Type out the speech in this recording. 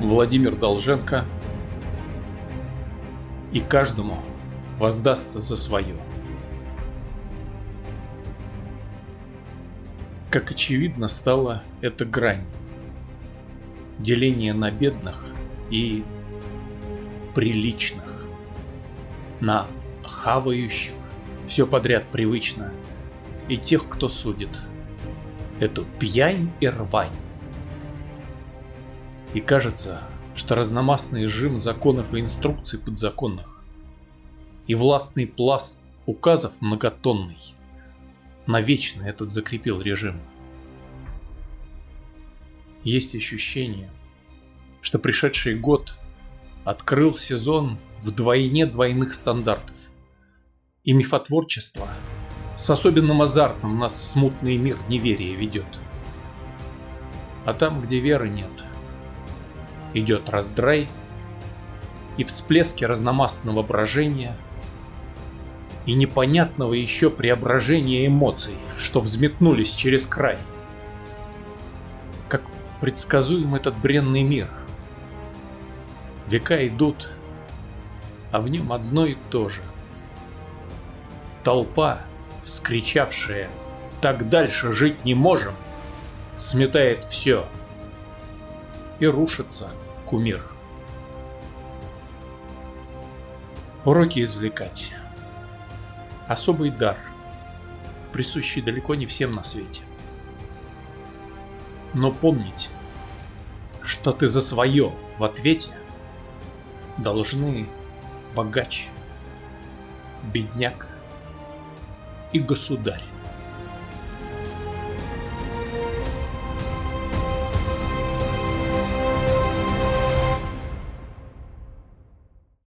Владимир Долженко. И каждому воздастся за свое. Как очевидно стала эта грань. Деление на бедных и приличных. На хавающих, все подряд привычно, и тех, кто судит. Эту пьянь и рвань. И кажется, что разномастный жим законов и инструкций подзаконных и властный пласт указов многотонный навечно этот закрепил режим. Есть ощущение, что пришедший год открыл сезон вдвойне двойных стандартов. И мифотворчество с особенным азартом нас в смутный мир неверия ведет. А там, где веры нет, идет раздрай и всплески разномастного брожения и непонятного еще преображения эмоций, что взметнулись через край. Как предсказуем этот бренный мир – Века идут, а в нем одно и то же. Толпа, вскричавшая «Так дальше жить не можем!» сметает все и рушится кумир. Уроки извлекать. Особый дар, присущий далеко не всем на свете. Но помнить, что ты за свое в ответе – должны богач, бедняк и государь.